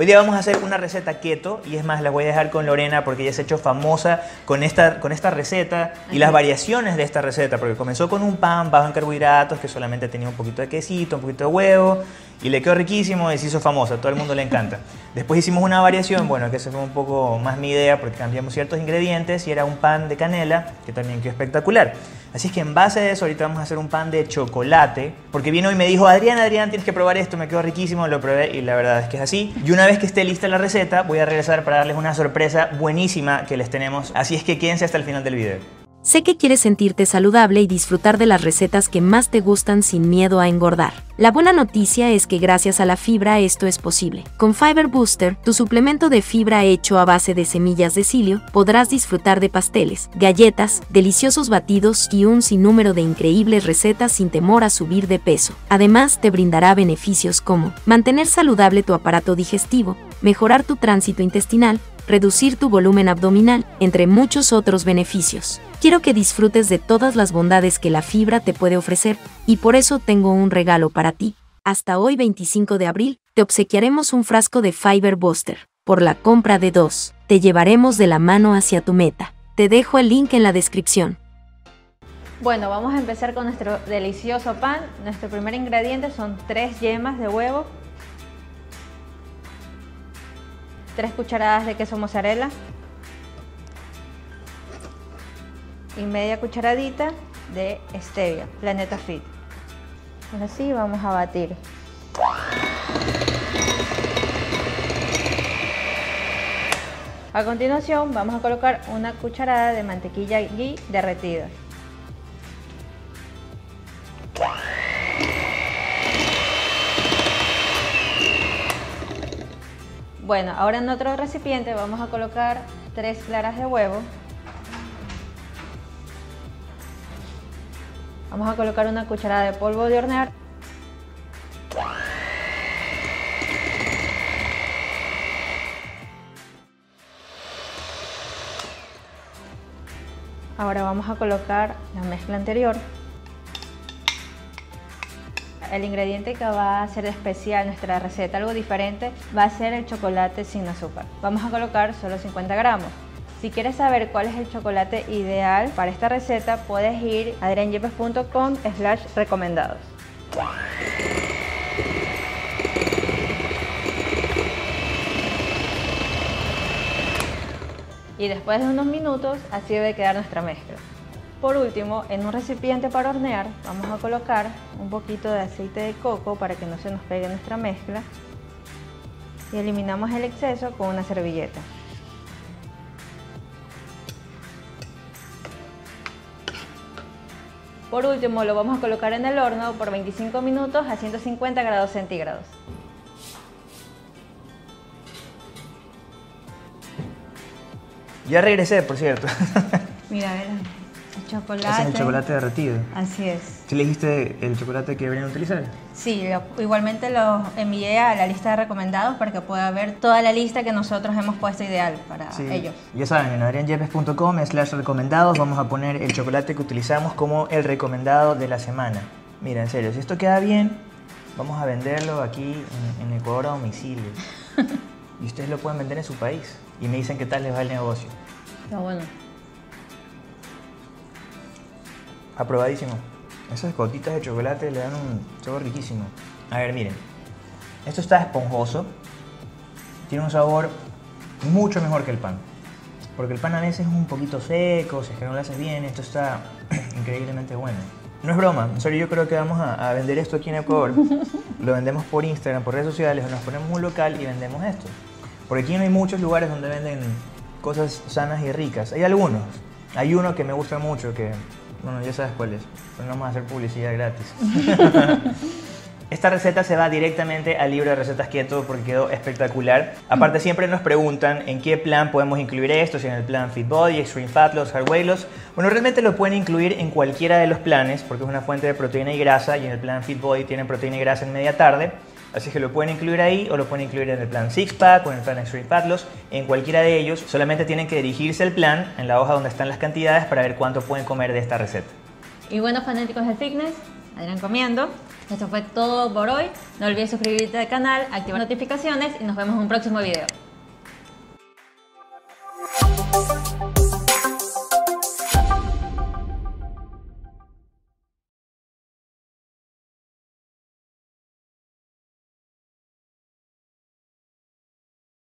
Hoy día vamos a hacer una receta keto y es más, la voy a dejar con Lorena porque ella se ha hecho famosa con esta, con esta receta y las variaciones de esta receta, porque comenzó con un pan bajo en carbohidratos que solamente tenía un poquito de quesito, un poquito de huevo y le quedó riquísimo y se hizo famosa, todo el mundo le encanta. Después hicimos una variación, bueno, que esa fue un poco más mi idea porque cambiamos ciertos ingredientes y era un pan de canela que también quedó espectacular. Así es que en base a eso ahorita vamos a hacer un pan de chocolate, porque vino y me dijo, Adrián, Adrián, tienes que probar esto, me quedó riquísimo, lo probé y la verdad es que es así. Y una vez que esté lista la receta, voy a regresar para darles una sorpresa buenísima que les tenemos, así es que quédense hasta el final del video. Sé que quieres sentirte saludable y disfrutar de las recetas que más te gustan sin miedo a engordar. La buena noticia es que gracias a la fibra esto es posible. Con Fiber Booster, tu suplemento de fibra hecho a base de semillas de cilio, podrás disfrutar de pasteles, galletas, deliciosos batidos y un sinnúmero de increíbles recetas sin temor a subir de peso. Además, te brindará beneficios como mantener saludable tu aparato digestivo, mejorar tu tránsito intestinal, reducir tu volumen abdominal, entre muchos otros beneficios. Quiero que disfrutes de todas las bondades que la fibra te puede ofrecer, y por eso tengo un regalo para ti. Hasta hoy 25 de abril, te obsequiaremos un frasco de Fiber Buster. Por la compra de dos, te llevaremos de la mano hacia tu meta. Te dejo el link en la descripción. Bueno, vamos a empezar con nuestro delicioso pan. Nuestro primer ingrediente son tres yemas de huevo, 3 cucharadas de queso mozzarella y media cucharadita de stevia, Planeta Fit. Ahora sí, vamos a batir. A continuación vamos a colocar una cucharada de mantequilla ghee derretida. Bueno, ahora en otro recipiente vamos a colocar tres claras de huevo. Vamos a colocar una cucharada de polvo de hornear. Ahora vamos a colocar la mezcla anterior el ingrediente que va a hacer especial nuestra receta, algo diferente, va a ser el chocolate sin azúcar. Vamos a colocar solo 50 gramos. Si quieres saber cuál es el chocolate ideal para esta receta, puedes ir a adrianyepes.com slash recomendados. Y después de unos minutos, así debe quedar nuestra mezcla. Por último, en un recipiente para hornear vamos a colocar un poquito de aceite de coco para que no se nos pegue nuestra mezcla y eliminamos el exceso con una servilleta. Por último, lo vamos a colocar en el horno por 25 minutos a 150 grados centígrados. Ya regresé, por cierto. Mira, Chocolate. Ese es el chocolate derretido. Así es. ¿Sí le dijiste el chocolate que deberían utilizar? Sí, igualmente lo envié a la lista de recomendados para que pueda ver toda la lista que nosotros hemos puesto ideal para ellos. Ya saben, en adrianyepes.com slash recomendados vamos a poner el chocolate que utilizamos como el recomendado de la semana. Mira, en serio, si esto queda bien, vamos a venderlo aquí en, Ecuador a domicilio. y ustedes lo pueden vender en su país. Y me dicen qué tal les va el negocio. Está bueno. Aprobadísimo. Esas gotitas de chocolate le dan un sabor riquísimo. A ver, miren. Esto está esponjoso. Tiene un sabor mucho mejor que el pan. Porque el pan a veces es un poquito seco, si es que no lo haces bien. Esto está increíblemente bueno. No es broma, en serio yo creo que vamos a, vender esto aquí en Ecuador. Lo vendemos por Instagram, por redes sociales, o nos ponemos un local y vendemos esto. Porque aquí no hay muchos lugares donde venden cosas sanas y ricas. Hay algunos. Hay uno que me gusta mucho, que bueno, ya sabes cuál es. Pues vamos a hacer publicidad gratis. Esta receta se va directamente al libro de recetas keto porque quedó espectacular. Aparte siempre nos preguntan en qué plan podemos incluir esto, si en el plan Fit Body, Extreme Fat Loss, Hard Weight Loss. Bueno, realmente lo pueden incluir en cualquiera de los planes porque es una fuente de proteína y grasa y en el plan Fit Body tienen proteína y grasa en media tarde. Así que lo pueden incluir ahí o lo pueden incluir en el plan Six Pack o en el plan Extreme Fat Loss. En cualquiera de ellos, solamente tienen que dirigirse al plan en la hoja donde están las cantidades para ver cuánto pueden comer de esta receta. Y bueno, fanáticos del fitness, Adrián comiendo. Esto fue todo por hoy. No olvides suscribirte al canal, activar notificaciones y nos vemos en un próximo video.